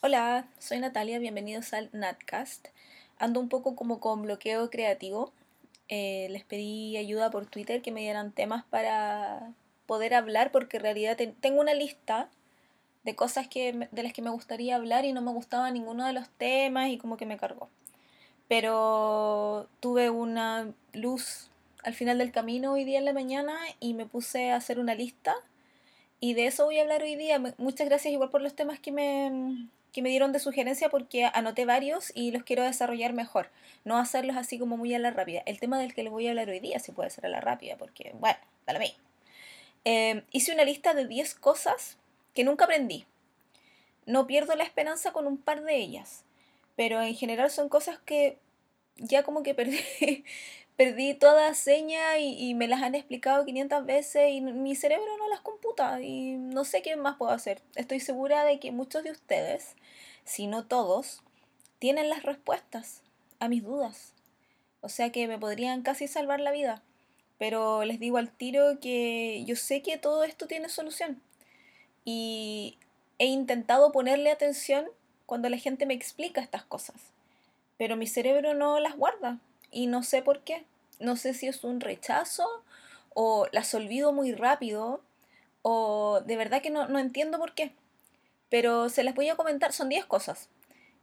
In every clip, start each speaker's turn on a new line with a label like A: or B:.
A: Hola, soy Natalia, bienvenidos al Natcast. Ando un poco como con bloqueo creativo. Eh, les pedí ayuda por Twitter que me dieran temas para poder hablar porque en realidad tengo una lista de cosas que, de las que me gustaría hablar y no me gustaba ninguno de los temas y como que me cargó. Pero tuve una luz al final del camino hoy día en la mañana y me puse a hacer una lista y de eso voy a hablar hoy día. Muchas gracias igual por los temas que me, que me dieron de sugerencia porque anoté varios y los quiero desarrollar mejor. No hacerlos así como muy a la rápida. El tema del que les voy a hablar hoy día sí puede ser a la rápida porque, bueno, dale a mí. Eh, hice una lista de 10 cosas que nunca aprendí. No pierdo la esperanza con un par de ellas, pero en general son cosas que ya como que perdí, perdí toda seña y, me las han explicado 500 veces y mi cerebro no las computa y no sé qué más puedo hacer. Estoy segura de que muchos de ustedes, si no todos, tienen las respuestas a mis dudas. O sea que me podrían casi salvar la vida. Pero les digo al tiro que yo sé que todo esto tiene solución. Y he intentado ponerle atención cuando la gente me explica estas cosas. Pero mi cerebro no las guarda y no sé por qué. No sé si es un rechazo o las olvido muy rápido o de verdad que no, entiendo por qué. Pero se las voy a comentar, son 10 cosas.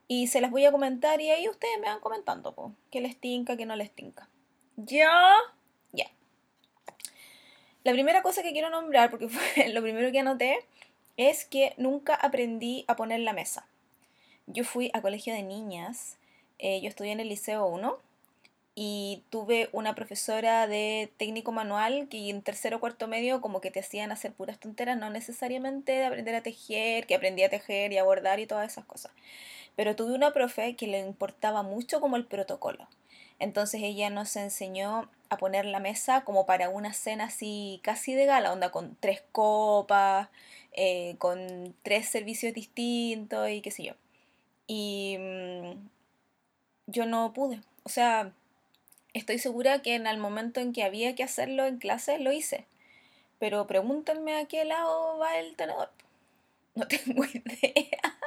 A: Y se las voy a comentar y ahí ustedes me van comentando, po, que les tinca, que no les tinca. ¿Ya? Ya. La primera cosa que quiero nombrar, porque fue lo primero que anoté, es que nunca aprendí a poner la mesa. Yo fui a colegio de niñas, eh, yo estudié en el Liceo 1 y tuve una profesora de técnico manual que en tercero o cuarto medio como que te hacían hacer puras tonteras, no necesariamente de aprender a tejer, que aprendí a tejer y a bordar y todas esas cosas. Pero tuve una profe que le importaba mucho como el protocolo. Entonces ella nos enseñó a poner la mesa como para una cena así casi de gala, onda con tres copas, eh, con tres servicios distintos y qué sé yo. Y mm, yo no pude. O sea, estoy segura que en el momento en que había que hacerlo en clase lo hice. Pero pregúntenme a qué lado va el tenedor. No tengo idea.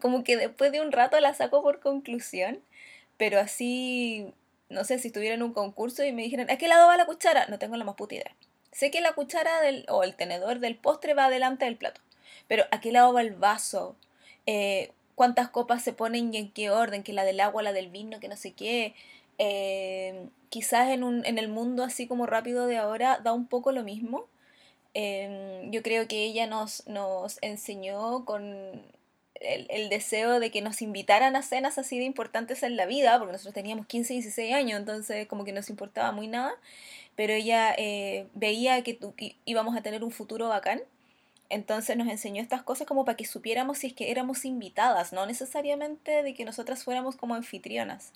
A: Como que después de un rato la saco por conclusión. Pero así, no sé, si estuviera en un concurso y me dijeran, ¿a qué lado va la cuchara? No tengo la más puta idea. Sé que la cuchara del, o el tenedor del postre va delante del plato. Pero ¿a qué lado va el vaso? Eh, ¿Cuántas copas se ponen y en qué orden? Que la del agua, la del vino, que no sé qué. Eh, quizás en, un, en el mundo así como rápido de ahora da un poco lo mismo. Em, yo creo que ella nos, nos enseñó con el, el, deseo de que nos invitaran a cenas así de importantes en la vida, porque nosotros teníamos 15, 16 años, entonces como que nos importaba muy nada, pero ella eh, veía que íbamos a tener un futuro bacán, entonces nos enseñó estas cosas como para que supiéramos si es que éramos invitadas, no necesariamente de que nosotras fuéramos como anfitrionas.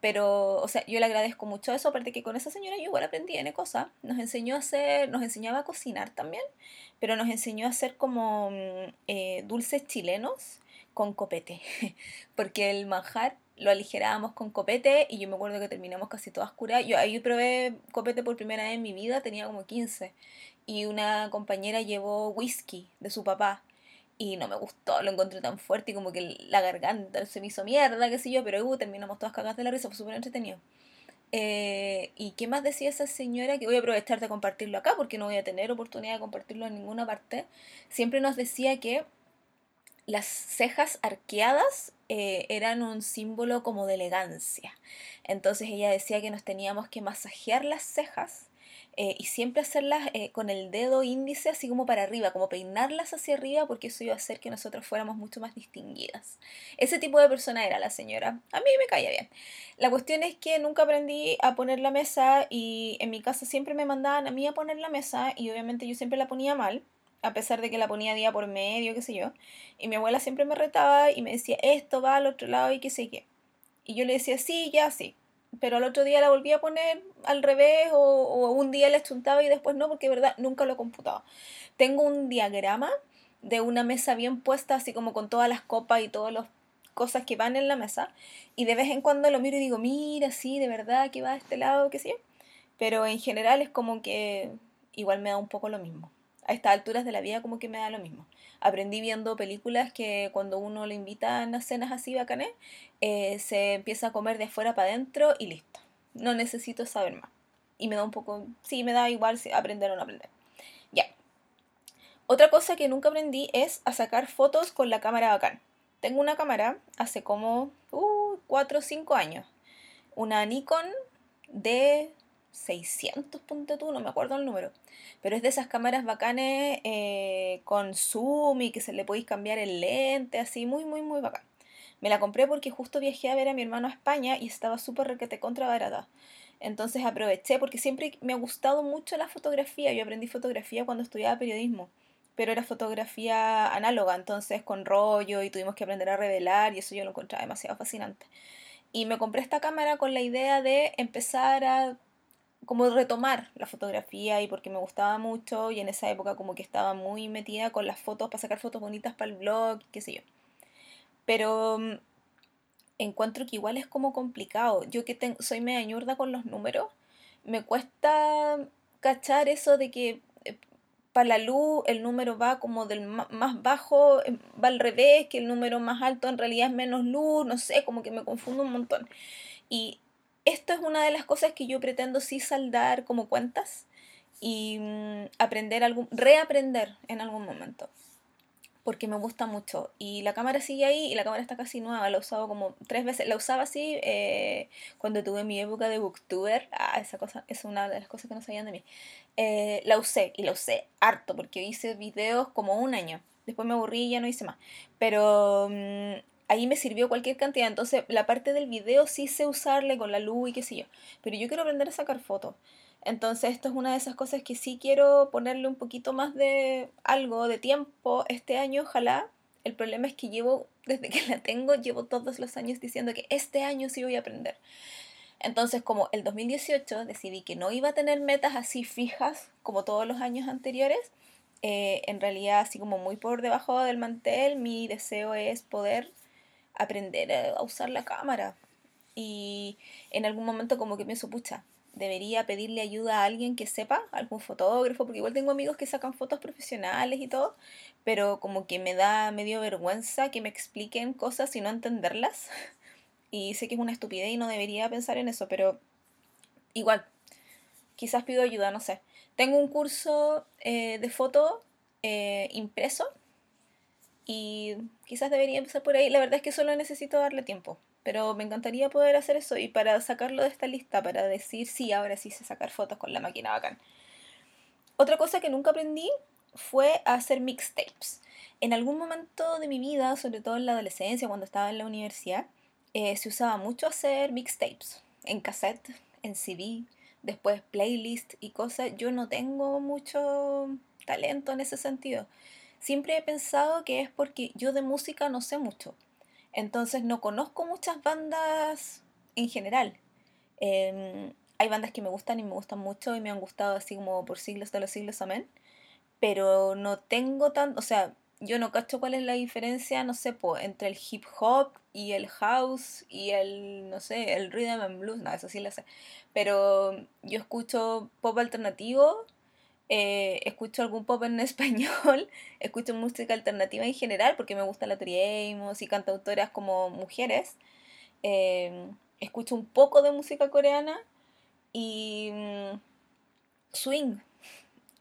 A: Pero, o sea, yo le agradezco mucho eso, aparte que con esa señora yo igual aprendí N cosas. Nos enseñó a hacer, nos enseñaba a cocinar también, pero nos enseñó a hacer como mm, eh, dulces chilenos con copete, porque el manjar lo aligerábamos con copete y yo me acuerdo que terminamos casi todas curadas. Yo ahí probé copete por primera vez en mi vida, tenía como 15, y una compañera llevó whisky de su papá y no me gustó, lo encontré tan fuerte y como que la garganta se me hizo mierda, qué sé yo, pero uh, terminamos todas cagadas de la risa, fue súper entretenido. Eh, ¿Y qué más decía esa señora? Que voy a aprovechar de compartirlo acá porque no voy a tener oportunidad de compartirlo en ninguna parte. Siempre nos decía que las cejas arqueadas eh, eran un símbolo como de elegancia. Entonces ella decía que nos teníamos que masajear las cejas eh, y siempre hacerlas eh, con el dedo índice así como para arriba, como peinarlas hacia arriba porque eso iba a hacer que nosotros fuéramos mucho más distinguidas. Ese tipo de persona era la señora. A mí me caía bien. La cuestión es que nunca aprendí a poner la mesa y en mi casa siempre me mandaban a mí a poner la mesa y obviamente yo siempre la ponía mal a pesar de que la ponía día por medio, qué sé yo. Y mi abuela siempre me retaba y me decía, esto va al otro lado y qué sé qué. Y yo le decía, sí, ya, sí pero al otro día la volví a poner al revés o, un día la chuntaba y después no, porque de verdad nunca lo computaba. Tengo un diagrama de una mesa bien puesta, así como con todas las copas y todas las cosas que van en la mesa, y de vez en cuando lo miro y digo, mira, sí, de verdad que va a este lado, qué sé Pero en general es como que igual me da un poco lo mismo. A estas alturas de la vida como que me da lo mismo. Aprendí viendo películas que cuando uno le invitan a cenas así bacanes, eh, se empieza a comer de afuera para adentro y listo. No necesito saber más. Y me da un poco, sí, me da igual aprender o no aprender. Ya. Otra cosa que nunca aprendí es a sacar fotos con la cámara bacán. Tengo una cámara hace como uh, 4 o 5 años. Una Nikon de 600, punto tú, no me acuerdo el número. Pero es de esas cámaras bacanes eh, con zoom y que se le podéis cambiar el lente, así, muy, muy, muy bacán. Me la compré porque justo viajé a ver a mi hermano a España y estaba súper requete contra barata. Entonces aproveché porque siempre me ha gustado mucho la fotografía. Yo aprendí fotografía cuando estudiaba periodismo, pero era fotografía análoga, entonces con rollo y tuvimos que aprender a revelar y eso yo lo encontraba demasiado fascinante. Y me compré esta cámara con la idea de empezar a como retomar la fotografía y porque me gustaba mucho y en esa época como que estaba muy metida con las fotos para sacar fotos bonitas para el blog, qué sé yo. Pero mm, encuentro que igual es como complicado. Yo que tengo, soy media ñurda con los números, me cuesta cachar eso de que eh, para la luz el número va como del más bajo, em, va al revés, que el número más alto en realidad es menos luz, no sé, como que me confundo un montón. Y esto es una de las cosas que yo pretendo sí saldar como cuentas y mm, aprender algún, reaprender en algún momento. Porque me gusta mucho. Y la cámara sigue ahí y la cámara está casi nueva. La he como tres veces. La usaba así eh, cuando tuve mi época de booktuber. Ah, esa cosa es una de las cosas que no sabían de mí. Eh, la usé y la usé harto porque hice videos como un año. Después me aburrí y ya no hice más. Pero mm, ahí me sirvió cualquier cantidad. Entonces, la parte del video sí sé usarle con la luz y qué sé yo. Pero yo quiero aprender a sacar fotos. Entonces, esto es una de esas cosas que sí quiero ponerle un poquito más de algo, de tiempo este año, ojalá. El problema es que llevo, desde que la tengo, llevo todos los años diciendo que este año sí voy a aprender. Entonces, como el 2018 decidí que no iba a tener metas así fijas como todos los años anteriores, eh, en realidad, así como muy por debajo del mantel, mi deseo es poder aprender a usar la cámara. Y en algún momento como que pienso, pucha, debería pedirle ayuda a alguien que sepa, algún fotógrafo, porque igual tengo amigos que sacan fotos profesionales y todo, pero como que me da medio vergüenza que me expliquen cosas y no entenderlas. Y sé que es una estupidez y no debería pensar en eso, pero igual, quizás pido ayuda, no sé. Tengo un curso eh, de foto eh, impreso y quizás debería empezar por ahí. La verdad es que solo necesito darle tiempo. Pero me encantaría poder hacer eso y para sacarlo de esta lista, para decir, sí, ahora sí sé sacar fotos con la máquina bacán. Otra cosa que nunca aprendí fue hacer mixtapes. En algún momento de mi vida, sobre todo en la adolescencia, cuando estaba en la universidad, eh, se usaba mucho hacer mixtapes. En cassette, en CD, después playlist y cosas. Yo no tengo mucho talento en ese sentido siempre he pensado que es porque yo de música no sé mucho. Entonces no conozco muchas bandas en general. Em, hay bandas que me gustan y me gustan mucho y me han gustado así como por siglos de los siglos, amén. Pero no tengo tanto, o sea, yo no cacho cuál es la diferencia, no sé, entre el hip hop y el house y el, no sé, el rhythm and blues, no, eso sí lo sé. Pero yo escucho pop alternativo eh, escucho algún pop en español, escucho música alternativa en general porque me gusta la Amos y cantautoras como mujeres. Em, escucho un poco de música coreana y mm, swing.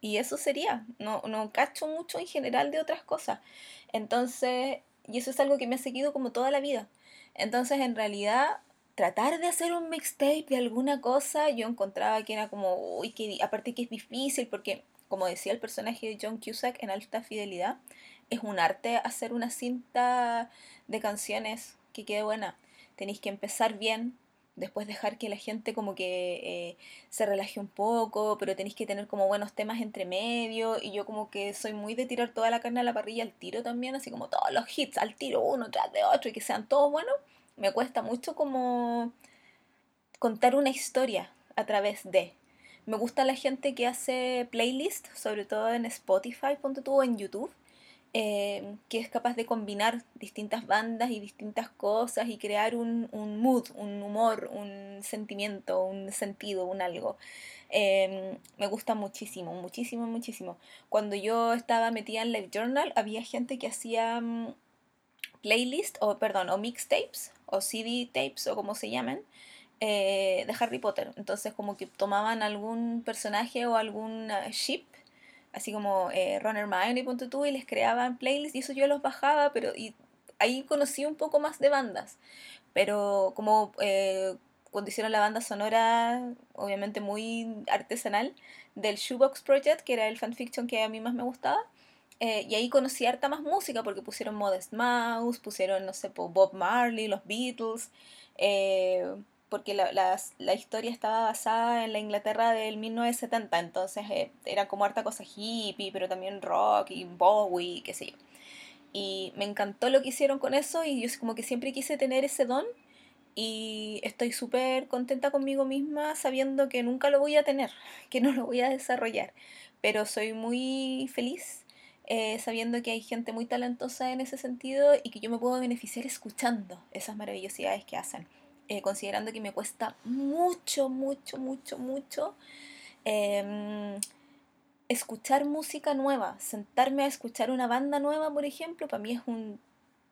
A: Y eso sería, no, no cacho mucho en general de otras cosas. Entonces, y eso es algo que me ha seguido como toda la vida. Entonces, en realidad, tratar de hacer un mixtape de alguna cosa, yo encontraba que era como, uy, que aparte que es difícil, porque como decía el personaje de John Cusack en Alta Fidelidad, es un arte hacer una cinta de canciones que quede buena. Tenéis que empezar bien, después dejar que la gente como que eh, se relaje un poco, pero tenéis que tener como buenos temas entre medio, y yo como que soy muy de tirar toda la carne a la parrilla al tiro también, así como todos los hits al tiro, uno tras de otro, y que sean todos buenos me cuesta mucho como contar una historia a través de. Me gusta la gente que hace playlists, sobre todo en Spotify, ponte en YouTube, eh, que es capaz de combinar distintas bandas y distintas cosas y crear un, un, mood, un humor, un sentimiento, un sentido, un algo. Em, me gusta muchísimo, muchísimo, muchísimo. Cuando yo estaba metida en Live Journal, había gente que hacía mm, playlist, o perdón, o mixtapes, o CD tapes, o como se llamen, eh, de Harry Potter. Entonces, como que tomaban algún personaje o algún ship, así como eh, Ron Hermione y Punto tú, y les creaban playlists, y eso yo los bajaba, pero y ahí conocí un poco más de bandas. Pero como eh, cuando hicieron la banda sonora, obviamente muy artesanal, del Shoebox Project, que era el fanfiction que a mí más me gustaba. Eh, y ahí conocí harta más música porque pusieron Modest Mouse, pusieron, no sé, Bob Marley, los Beatles, eh, porque la, la, historia estaba basada en la Inglaterra del 1970, entonces eh, era como harta cosa hippie, pero también rock y Bowie, qué sé yo. Y me encantó lo que hicieron con eso y yo como que siempre quise tener ese don y estoy súper contenta conmigo misma sabiendo que nunca lo voy a tener, que no lo voy a desarrollar, pero soy muy feliz eh, sabiendo que hay gente muy talentosa en ese sentido y que yo me puedo beneficiar escuchando esas maravillosidades que hacen, eh, considerando que me cuesta mucho, mucho, mucho, mucho. Em, escuchar música nueva, sentarme a escuchar una banda nueva, por ejemplo, para mí es un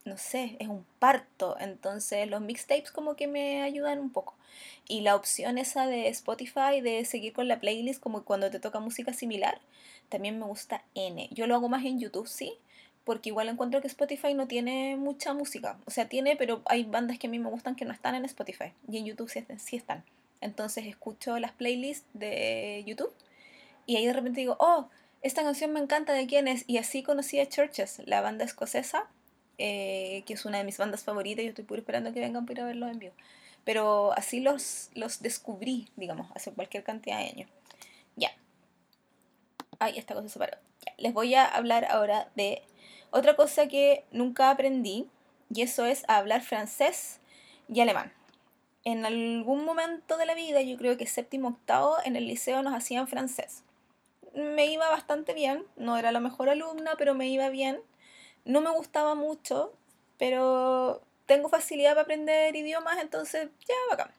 A: no sé, es un parto. Entonces los mixtapes como que me ayudan un poco. Y la opción esa de Spotify de seguir con la playlist como cuando te toca música similar, también me gusta N. Yo lo hago más en YouTube, sí, porque igual encuentro que Spotify no tiene mucha música. O sea, tiene, pero hay bandas que a mí me gustan que no están en Spotify. Y en YouTube sí, están. Entonces escucho las playlists de YouTube y ahí de repente digo, oh, esta canción me encanta, ¿de quién es? Y así conocí a Churches, la banda escocesa eh, que es una de mis bandas favoritas. Yo estoy puro esperando que vengan para verlos en vivo. Pero así los, los descubrí, digamos, hace cualquier cantidad de años. Ay, esta cosa se paró. Les voy a hablar ahora de otra cosa que nunca aprendí, y eso es hablar francés y alemán. En algún momento de la vida, yo creo que séptimo octavo, en el liceo nos hacían francés. Me iba bastante bien, no era la mejor alumna, pero me iba bien no me gustaba mucho, pero tengo facilidad para aprender idiomas, entonces ya, bacán.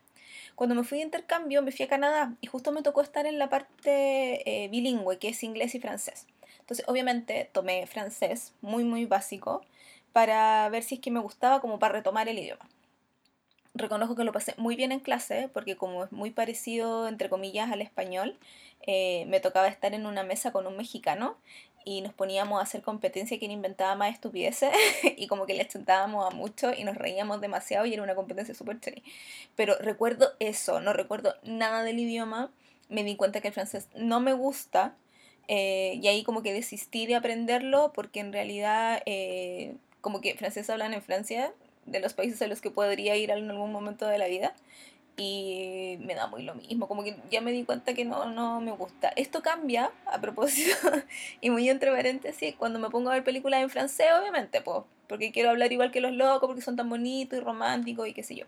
A: Cuando me fui de intercambio, me fui a Canadá y justo me tocó estar en la parte eh, bilingüe, que es inglés y francés. Entonces, obviamente, tomé francés, muy, muy básico, para ver si es que me gustaba como para retomar el idioma. Reconozco que lo pasé muy bien en clase, porque como es muy parecido, entre comillas, al español, eh, me tocaba estar en una mesa con un mexicano y nos poníamos a hacer competencia quién inventaba más estupideces y como que le chutábamos a mucho y nos reíamos demasiado y era una competencia súper chévere. Pero recuerdo eso, no recuerdo nada del idioma, me di cuenta que el francés no me gusta eh, y ahí como que desistí de aprenderlo porque en realidad eh, como que francés hablan en Francia, de los países a los que podría ir en algún momento de la vida y me da muy lo mismo, como que ya me di cuenta que no, no me gusta. Esto cambia, a propósito, y muy entre paréntesis, cuando me pongo a ver películas en francés, obviamente, pues, porque quiero hablar igual que los locos, porque son tan bonitos y románticos y qué sé yo.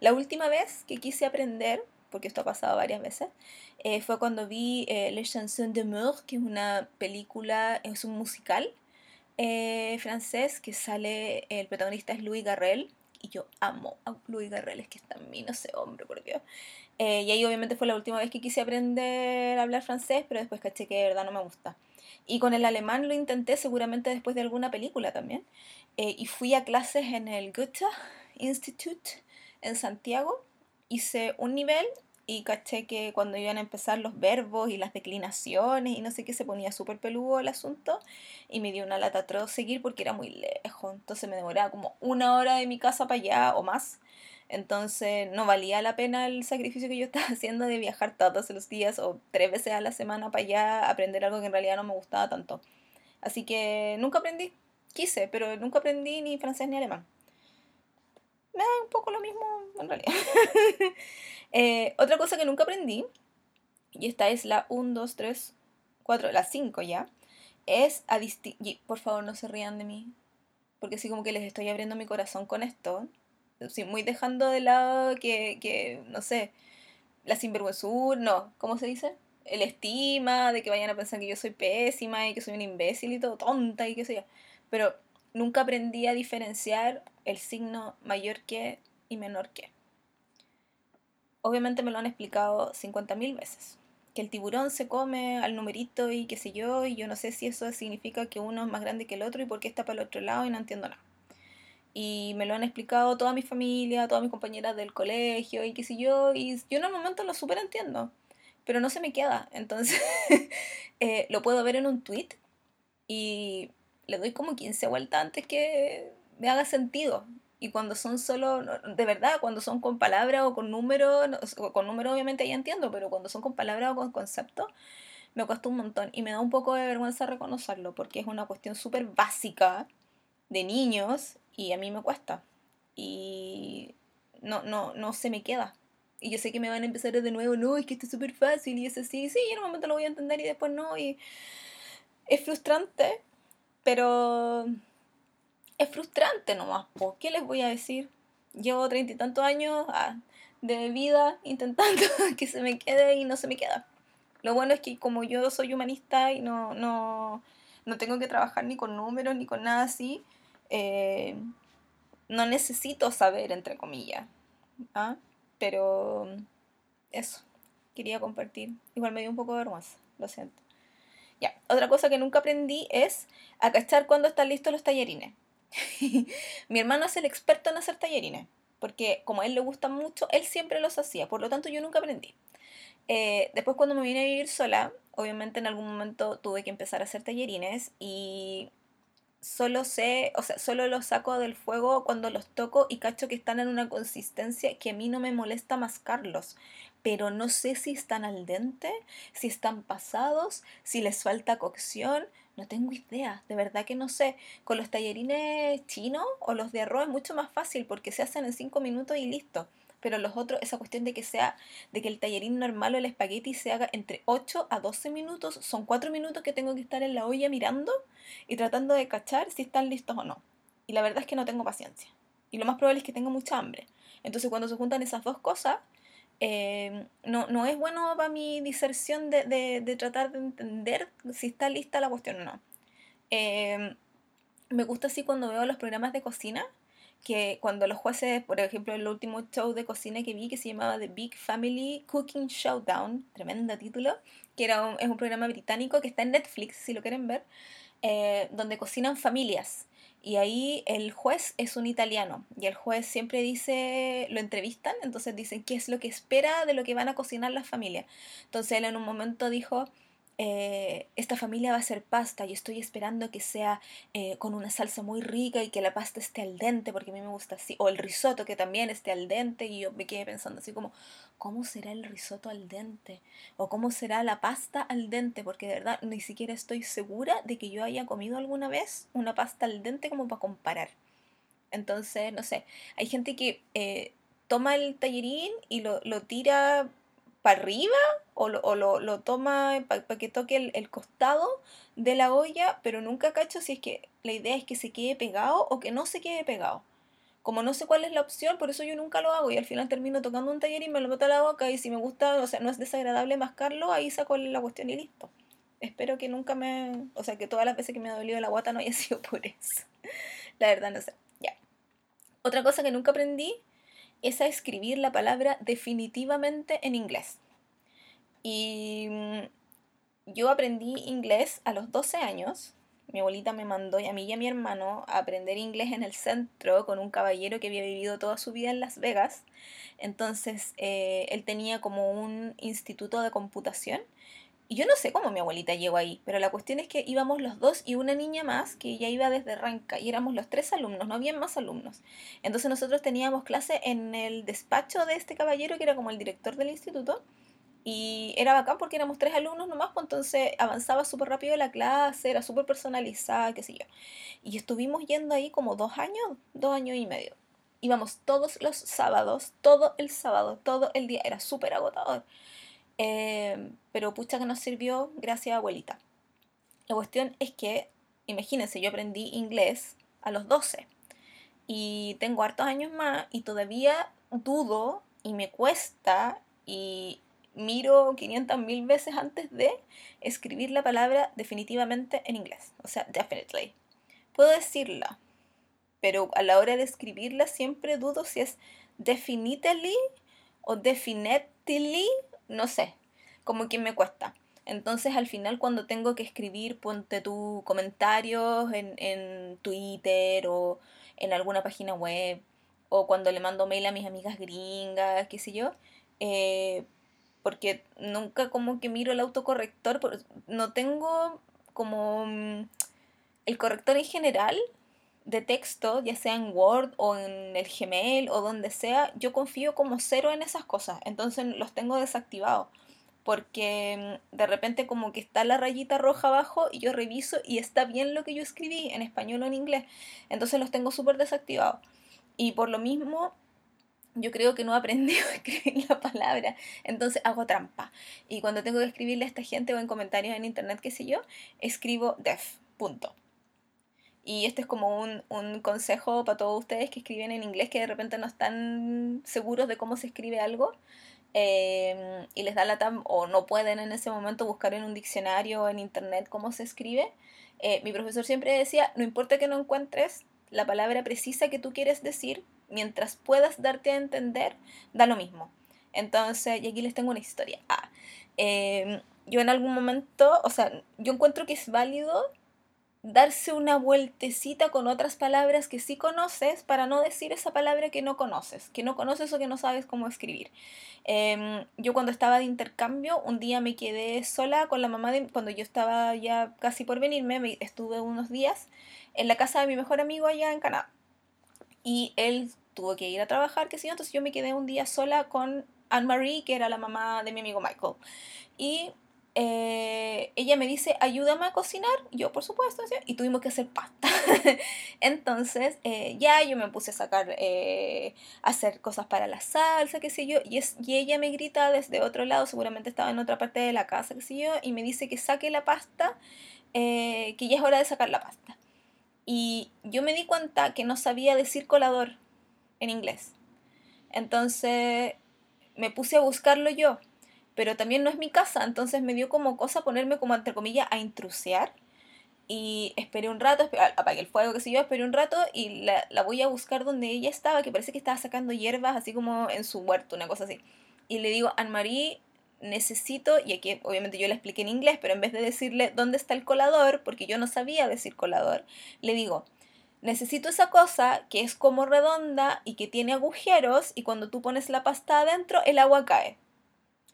A: La última vez que quise aprender, porque esto ha pasado varias veces, eh, fue cuando vi eh, Les Chansons d'amour, que es una película, es un musical eh, francés que sale, el protagonista es Louis Garrel, y yo amo a Luis Garrel, que está en mí, no sé, hombre, por Dios. Eh, y ahí obviamente fue la última vez que quise aprender a hablar francés, pero después caché que de verdad no me gusta. Y con el alemán lo intenté seguramente después de alguna película también. Eh, y fui a clases en el Goethe Institute en Santiago. Hice un nivel y caché que cuando iban a empezar los verbos y las declinaciones y no sé qué se ponía súper peludo el asunto y me dio una lata atroz seguir porque era muy lejos, entonces me demoraba como una hora de mi casa para allá o más, entonces no valía la pena el sacrificio que yo estaba haciendo de viajar todos los días o tres veces a la semana para allá aprender algo que en realidad no me gustaba tanto. Así que nunca aprendí, quise, pero nunca aprendí ni francés ni alemán. Me da un poco lo mismo en realidad. Eh, otra cosa que nunca aprendí, y esta es la 1, 2, 3, 4, la 5 ya, es a distinguir. Por favor, no se rían de mí, porque así como que les estoy abriendo mi corazón con esto. Sí, muy dejando de lado que, que no sé, la sinvergüenzura, no, ¿cómo se dice? El estima, de que vayan a pensar que yo soy pésima y que soy un imbécil y todo, tonta y qué sé yo. Pero nunca aprendí a diferenciar el signo mayor que y menor que. Obviamente me lo han explicado 50.000 veces. que el tiburón se come al numerito y qué sé yo, y yo no sé si eso significa que uno es más grande que el otro y por qué está para el otro lado y no entiendo nada. Y me lo han explicado toda mi familia, todas mis compañeras del colegio y qué sé yo, y yo en el momento lo súper entiendo, pero no se me queda. Entonces eh, lo puedo ver en un tweet y le doy como 15 vueltas antes que me haga sentido. Y cuando son solo, de verdad, cuando son con palabras o con números, con números obviamente ya entiendo, pero cuando son con palabras o con conceptos, me cuesta un montón. Y me da un poco de vergüenza reconocerlo, porque es una cuestión súper básica de niños y a mí me cuesta. Y no, no, no se me queda. Y yo sé que me van a empezar de nuevo, no, es que esto es súper fácil y es así, sí, en un momento lo voy a entender y después no. Y es frustrante, pero es frustrante nomás, ¿por qué les voy a decir? Llevo treinta y tantos años ah, de vida intentando que se me quede y no se me queda. Lo bueno es que como yo soy humanista y no, no, no tengo que trabajar ni con números ni con nada así, eh, no necesito saber, entre comillas. ¿ah? Pero eso, quería compartir. Igual me dio un poco de vergüenza, lo siento. Ya, otra cosa que nunca aprendí es a cachar cuando están listos los tallarines. Mi hermano es el experto en hacer tallarines, porque como a él le gusta mucho, él siempre los hacía, por lo tanto yo nunca aprendí. Eh, después cuando me vine a vivir sola, obviamente en algún momento tuve que empezar a hacer tallarines y solo sé, o sea, solo los saco del fuego cuando los toco y cacho que están en una consistencia que a mí no me molesta mascarlos, pero no sé si están al dente, si están pasados, si les falta cocción, no tengo idea, de verdad que no sé. Con los tallarines chinos o los de arroz es mucho más fácil porque se hacen en 5 minutos y listo. Pero los otros, esa cuestión de que sea, de que el tallarín normal o el espagueti se haga entre 8 a 12 minutos, son 4 minutos que tengo que estar en la olla mirando y tratando de cachar si están listos o no. Y la verdad es que no tengo paciencia. Y lo más probable es que tenga mucha hambre. Entonces cuando se juntan esas dos cosas, eh, no, no es bueno para mi diserción de, de, tratar de entender si está lista la cuestión o no. Eh, me gusta así cuando veo los programas de cocina, que cuando los jueces, por ejemplo, el último show de cocina que vi que se llamaba The Big Family Cooking Showdown, tremendo título, que era es un programa británico que está en Netflix, si lo quieren ver, eh, donde cocinan familias. Y ahí el juez es un italiano y el juez siempre dice, lo entrevistan, entonces dicen qué es lo que espera de lo que van a cocinar las familias. Entonces él en un momento dijo, eh, esta familia va a hacer pasta y estoy esperando que sea eh, con una salsa muy rica y que la pasta esté al dente porque a mí me gusta así, o el risotto que también esté al dente y yo me quedé pensando así como, ¿cómo será el risotto al dente? ¿O cómo será la pasta al dente? Porque de verdad ni siquiera estoy segura de que yo haya comido alguna vez una pasta al dente como para comparar. Entonces, no sé, hay gente que eh, toma el tallerín y lo, lo tira para arriba o lo, lo, toma para que toque el, costado de la olla, pero nunca cacho si es que la idea es que se quede pegado o que no se quede pegado. Como no sé cuál es la opción, por eso yo nunca lo hago y al final termino tocando un taller y me lo meto a la boca y si me gusta, o sea, no es desagradable mascarlo, ahí saco la cuestión y listo. Espero que nunca me, o sea, que todas las veces que me ha dolido la guata no haya sido por eso. La verdad no sé. Ya. Otra cosa que nunca aprendí es a escribir la palabra definitivamente en inglés. Y mm, yo aprendí inglés a los 12 años. Mi abuelita me mandó a mí y a mi hermano a aprender inglés en el centro con un caballero que había vivido toda su vida en Las Vegas. Entonces eh, él tenía como un instituto de computación y yo no sé cómo mi abuelita llegó ahí, pero la cuestión es que íbamos los dos y una niña más que ya iba desde Ranca y éramos los tres alumnos, no habían más alumnos. Entonces nosotros teníamos clase en el despacho de este caballero que era como el director del instituto y era bacán porque éramos tres alumnos nomás, pues entonces avanzaba súper rápido la clase, era súper personalizada, qué sé yo. Y estuvimos yendo ahí como dos años, dos años y medio. Íbamos todos los sábados, todo el sábado, todo el día, era súper agotador. Em, pero pucha que nos sirvió gracias abuelita. La cuestión es que, imagínense, yo aprendí inglés a los 12 y tengo hartos años más y todavía dudo y me cuesta y miro 500 mil veces antes de escribir la palabra definitivamente en inglés. O sea, definitely. Puedo decirla, pero a la hora de escribirla siempre dudo si es definitely o definitely no sé. como que me cuesta. Entonces al final cuando tengo que escribir, ponte tus comentarios en, en Twitter o en alguna página web, o cuando le mando mail a mis amigas gringas, qué sé yo, eh, porque nunca como que miro el autocorrector, no tengo como mm, el corrector en general de texto, ya sea en Word o en el Gmail o donde sea, yo confío como cero en esas cosas, entonces los tengo desactivados porque mm, de repente como que está la rayita roja abajo y yo reviso y está bien lo que yo escribí en español o en inglés, entonces los tengo súper desactivados. Y por lo mismo, yo creo que no he aprendido a escribir la palabra, entonces hago trampa. Y cuando tengo que escribirle a esta gente o en comentarios en internet, qué sé yo, escribo def, punto. Y este es como un, un, consejo para todos ustedes que escriben en inglés que de repente no están seguros de cómo se escribe algo. Em, y les da la tam o no pueden en ese momento buscar en un diccionario o en internet cómo se escribe. Eh, mi profesor siempre decía, no importa que no encuentres la palabra precisa que tú quieres decir, mientras puedas darte a entender, da lo mismo. Entonces, y aquí les tengo una historia. Ah, em, yo en algún momento, o sea, yo encuentro que es válido darse una vueltecita con otras palabras que sí conoces para no decir esa palabra que no conoces, que no conoces o que no sabes cómo escribir. Em, yo cuando estaba de intercambio, un día me quedé sola con la mamá de, cuando yo estaba ya casi por venirme, estuve unos días en la casa de mi mejor amigo allá en Canadá. Y él tuvo que ir a trabajar, que sé yo, entonces yo me quedé un día sola con Anne-Marie, que era la mamá de mi amigo Michael. Y eh, ella me dice, ayúdame a cocinar. Yo, por supuesto, y tuvimos que hacer pasta. Entonces, eh, ya yo me puse a sacar, eh, hacer cosas para la salsa, qué sé yo. Y, es, y ella me grita desde otro lado, seguramente estaba en otra parte de la casa, qué sé yo, y me dice que saque la pasta, que ya es hora de sacar la pasta. Y yo me di cuenta que no sabía decir colador en inglés. Entonces, me puse a buscarlo yo pero también no es mi casa, entonces me dio como cosa ponerme como entre comillas a intrusear y esperé un rato, apagué el fuego, qué sé yo, esperé un rato y la, la, voy a buscar donde ella estaba, que parece que estaba sacando hierbas así como en su huerto, una cosa así. Y le digo, Anne-Marie, necesito, y aquí obviamente yo le expliqué en inglés, pero en vez de decirle dónde está el colador, porque yo no sabía decir colador, le digo, necesito esa cosa que es como redonda y que tiene agujeros y cuando tú pones la pasta adentro el agua cae.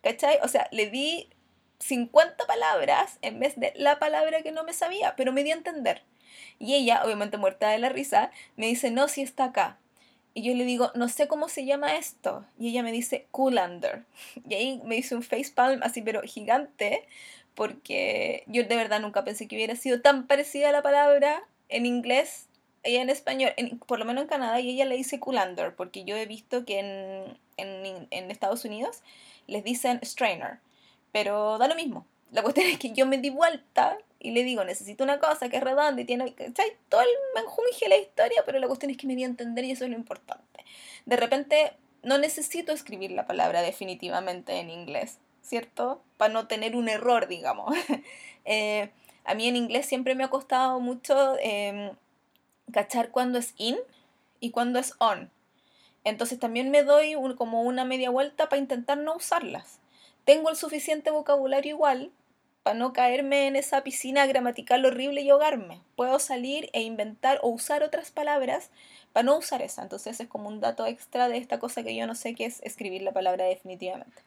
A: ¿Cachai? O sea, le di 50 palabras en vez de la palabra que no me sabía, pero me dio a entender. Y ella, obviamente muerta de la risa, me dice, no, si está acá. Y yo le digo, no sé cómo se llama esto. Y ella me dice, Coolander. Y ahí me hizo un facepalm así, pero gigante, porque yo de verdad nunca pensé que hubiera sido tan parecida la palabra en inglés, ella en español, por lo menos en Canadá, y ella le dice Coolander, porque yo he visto que en, en, en Estados Unidos les dicen strainer, pero da lo mismo. La cuestión es que yo me di vuelta y le digo, necesito una cosa que es redonda y tiene, ¿cachai? Todo el menjunje la historia, pero la cuestión es que me di a entender y eso es lo importante. De repente, no necesito escribir la palabra definitivamente en inglés, ¿cierto? Para no tener un error, digamos. Eh, a mí en inglés siempre me ha costado mucho em, cachar cuándo es in y cuándo es on. Entonces también me doy como una media vuelta para intentar no usarlas. Tengo el suficiente vocabulario igual para no caerme en esa piscina gramatical horrible y ahogarme. Puedo salir e inventar o usar otras palabras para no usar esa. Entonces es como un dato extra de esta cosa que yo no sé qué es escribir la palabra definitivamente.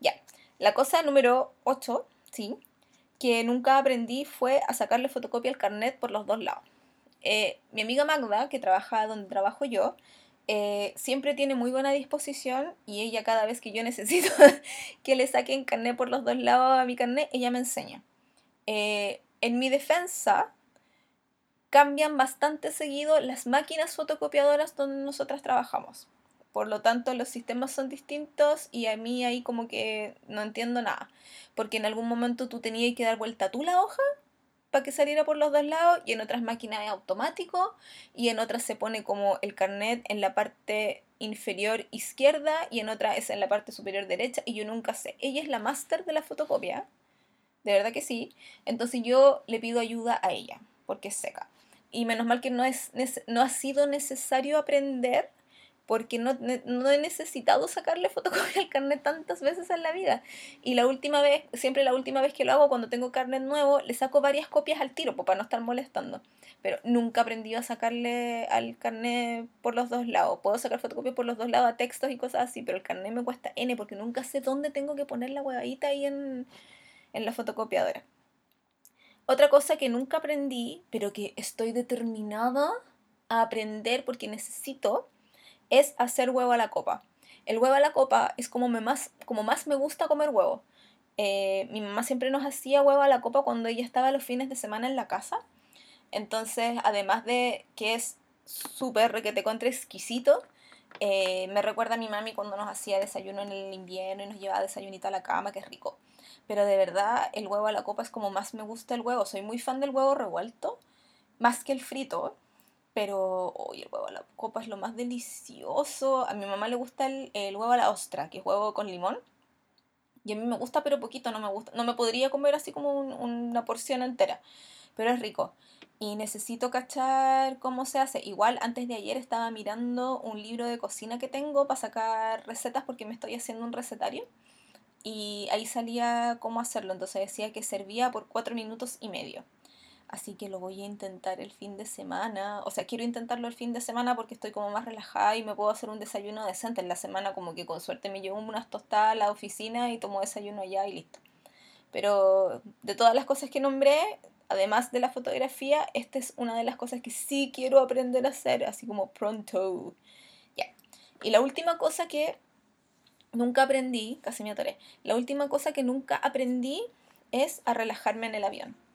A: Ya, la cosa número 8, sí, que nunca aprendí fue a sacarle fotocopia al carnet por los dos lados. Eh, mi amiga Magda, que trabaja donde trabajo yo, eh, siempre tiene muy buena disposición y ella cada vez que yo necesito que le saquen carnet por los dos lados a mi carnet, ella me enseña. Eh, en mi defensa, cambian bastante seguido las máquinas fotocopiadoras donde nosotras trabajamos. Por lo tanto, los sistemas son distintos y a mí ahí como que no entiendo nada. Porque en algún momento tú tenías que dar vuelta tú la hoja para que saliera por los dos lados y en otras máquinas es automático y en otras se pone como el carnet en la parte inferior izquierda y en otra es en la parte superior derecha y yo nunca sé. Ella es la máster de la fotocopia, de verdad que sí. Entonces yo le pido ayuda a ella porque es seca. Y menos mal que no, es, no ha sido necesario aprender porque no, no, he necesitado sacarle fotocopia al carnet tantas veces en la vida. Y la última vez, siempre la última vez que lo hago, cuando tengo carnet nuevo, le saco varias copias al tiro, pues, para no estar molestando. Pero nunca aprendí a sacarle al carnet por los dos lados. Puedo sacar fotocopia por los dos lados a textos y cosas así, pero el carnet me cuesta N porque nunca sé dónde tengo que poner la huevadita ahí en, en la fotocopiadora. Otra cosa que nunca aprendí, pero que estoy determinada a aprender porque necesito, es hacer huevo a la copa. El huevo a la copa es como, me más, como más me gusta comer huevo. Eh, mi mamá siempre nos hacía huevo a la copa cuando ella estaba los fines de semana en la casa. Entonces, además de que es súper te contra exquisito, eh, me recuerda a mi mami cuando nos hacía desayuno en el invierno y nos llevaba desayunito a la cama, que es rico. Pero de verdad, el huevo a la copa es como más me gusta el huevo. Soy muy fan del huevo revuelto, más que el frito. Pero, hoy el huevo a la copa es lo más delicioso. A mi mamá le gusta el, huevo a la ostra, que es huevo con limón. Y a mí me gusta, pero poquito, no me gusta. No me podría comer así como una porción entera. Pero es rico. Y necesito cachar cómo se hace. Igual antes de ayer estaba mirando un libro de cocina que tengo para sacar recetas porque me estoy haciendo un recetario. Y ahí salía cómo hacerlo. Entonces decía que servía por cuatro minutos y medio. Así que lo voy a intentar el fin de semana. O sea, quiero intentarlo el fin de semana porque estoy como más relajada y me puedo hacer un desayuno decente. En la semana como que con suerte me llevo unas tostadas a la oficina y tomo desayuno allá y listo. Pero de todas las cosas que nombré, además de la fotografía, esta es una de las cosas que sí quiero aprender a hacer, así como pronto. Ya. Y la última cosa que nunca aprendí, casi me atoré, la última cosa que nunca aprendí es a relajarme en el avión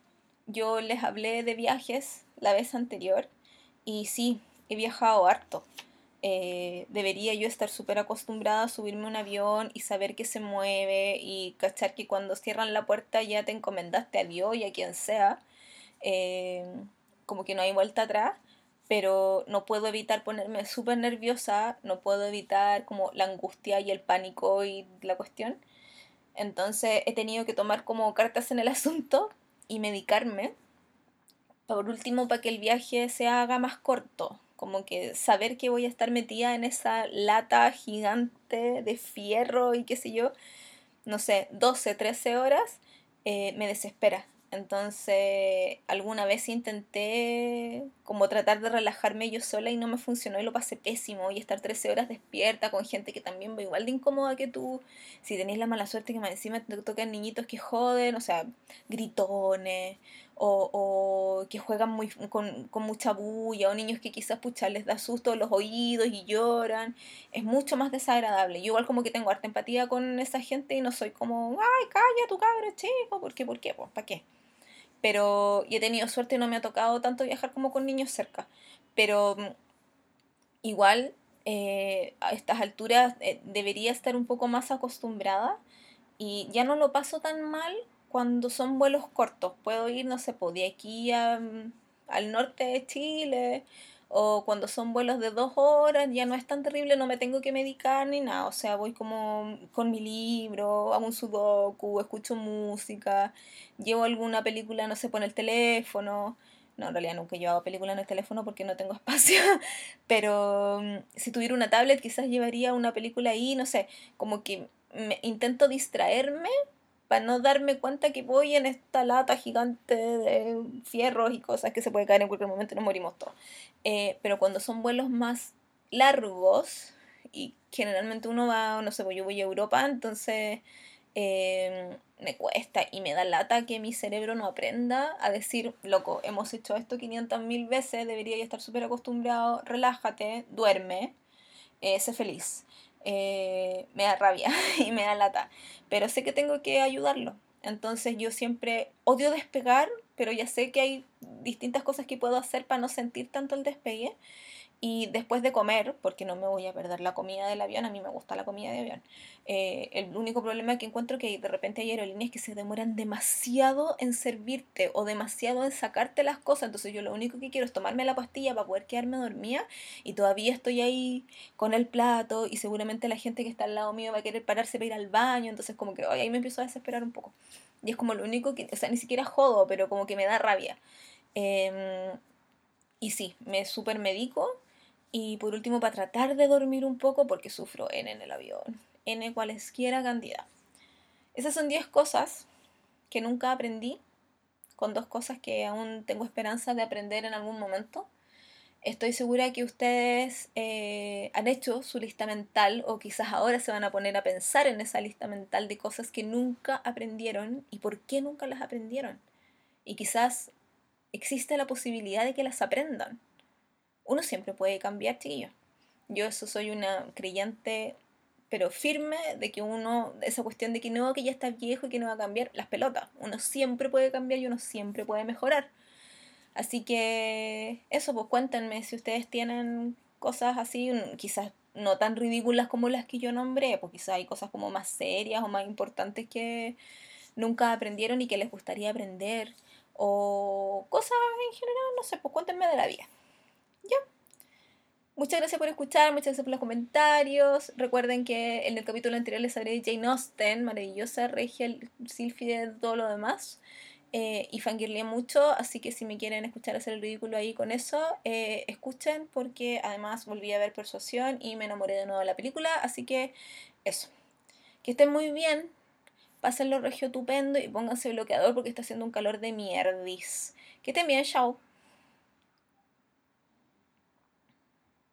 A: yo les hablé de viajes la vez anterior y sí, he viajado harto. Eh, debería yo estar súper acostumbrada a subirme un avión y saber que se mueve y cachar que cuando cierran la puerta ya te encomendaste a Dios y a quien sea. Eh, como que no hay vuelta atrás, pero no puedo evitar ponerme súper nerviosa, no puedo evitar como la angustia y el pánico y la cuestión. Entonces he tenido que tomar como cartas en el asunto y medicarme. Por último, para que el viaje se haga más corto, como que saber que voy a estar metida en esa lata gigante de fierro y qué sé yo, no sé, 12, 13 horas, eh, me desespera. Entonces, alguna vez intenté como tratar de relajarme yo sola y no me funcionó y lo pasé pésimo. Y estar 13 horas despierta con gente que también va igual de incómoda que tú. Si tenéis la mala suerte que encima te tocan niñitos que joden, o sea, gritones, o, o que juegan muy, con, con, mucha bulla, o niños que quizás pucha, les da susto los oídos y lloran. Es mucho más desagradable. Yo igual como que tengo harta empatía con esa gente y no soy como, ay, calla tu cabro chico, ¿por qué? ¿Por qué? ¿para qué? Pero he tenido suerte no me ha tocado tanto viajar como con niños cerca. Pero mm, igual eh, a estas alturas eh, debería estar un poco más acostumbrada y ya no lo paso tan mal cuando son vuelos cortos. Puedo ir, no sé, de aquí mm, al norte de Chile o cuando son vuelos de dos horas, ya no es tan terrible, no me tengo que medicar ni nada, o sea, voy como con mi libro, hago un sudoku, escucho música, llevo alguna película, no sé, pone el teléfono, no, en realidad nunca he llevado película en el teléfono porque no tengo espacio, pero mm, si tuviera una tablet quizás llevaría una película ahí, no sé, como que me, intento distraerme para no darme cuenta que voy en esta lata gigante de fierros y cosas que se puede caer en cualquier momento y nos morimos todos. Eh, pero cuando son vuelos más largos, y generalmente uno va, no sé, pues yo voy a Europa, entonces em, me cuesta y me da lata que mi cerebro no aprenda a decir, loco, hemos hecho esto 500 mil veces, debería estar súper acostumbrado, relájate, duerme, eh, sé feliz. Eh, me da rabia y me da lata, pero sé que tengo que ayudarlo. Entonces yo siempre odio despegar, pero ya sé que hay distintas cosas que puedo hacer para no sentir tanto el despegue. Y después de comer, porque no me voy a perder la comida del avión, a mí me gusta la comida de avión. Eh, el único problema que encuentro que de repente hay aerolíneas que se demoran demasiado en servirte o demasiado en sacarte las cosas. Entonces yo lo único que quiero es tomarme la pastilla para poder quedarme dormida y todavía estoy ahí con el plato y seguramente la gente que está al lado mío va a querer pararse para ir al baño. Entonces como que ahí me empiezo a desesperar un poco. Y es como lo único que, o sea, ni siquiera jodo, pero como que me da rabia. Em, y sí, me super medico Y por último, para tratar de dormir un poco, porque sufro N en el avión, N cualesquiera cantidad. Esas son 10 cosas que nunca aprendí, con dos cosas que aún tengo esperanza de aprender en algún momento. Estoy segura que ustedes eh, han hecho su lista mental o quizás ahora se van a poner a pensar en esa lista mental de cosas que nunca aprendieron y por qué nunca las aprendieron. Y quizás existe la posibilidad de que las aprendan. Uno siempre puede cambiar, chiquillo. Yo eso soy una creyente, pero firme, de que uno, esa cuestión de que no, que ya está viejo y que no va a cambiar, las pelotas. Uno siempre puede cambiar y uno siempre puede mejorar. Así que eso, pues cuéntenme si ustedes tienen cosas así, quizás no tan ridículas como las que yo nombré, pues quizás hay cosas como más serias o más importantes que nunca aprendieron y que les gustaría aprender o cosas en general, no sé, pues cuéntenme de la vida. Ya. Muchas gracias por escuchar, muchas gracias por los comentarios. Recuerden que en el capítulo anterior les hablé de Jane Austen, maravillosa, regia, Silfide, todo lo demás. Eh, y fangirlé mucho, así que si me quieren escuchar hacer el ridículo ahí con eso, eh, escuchen porque además volví a ver Persuasión y me enamoré de nuevo de la película, así que eso. Que estén muy bien, pásenlo regio tupendo y pónganse bloqueador porque está haciendo un calor de mierdis. Que estén bien, chao.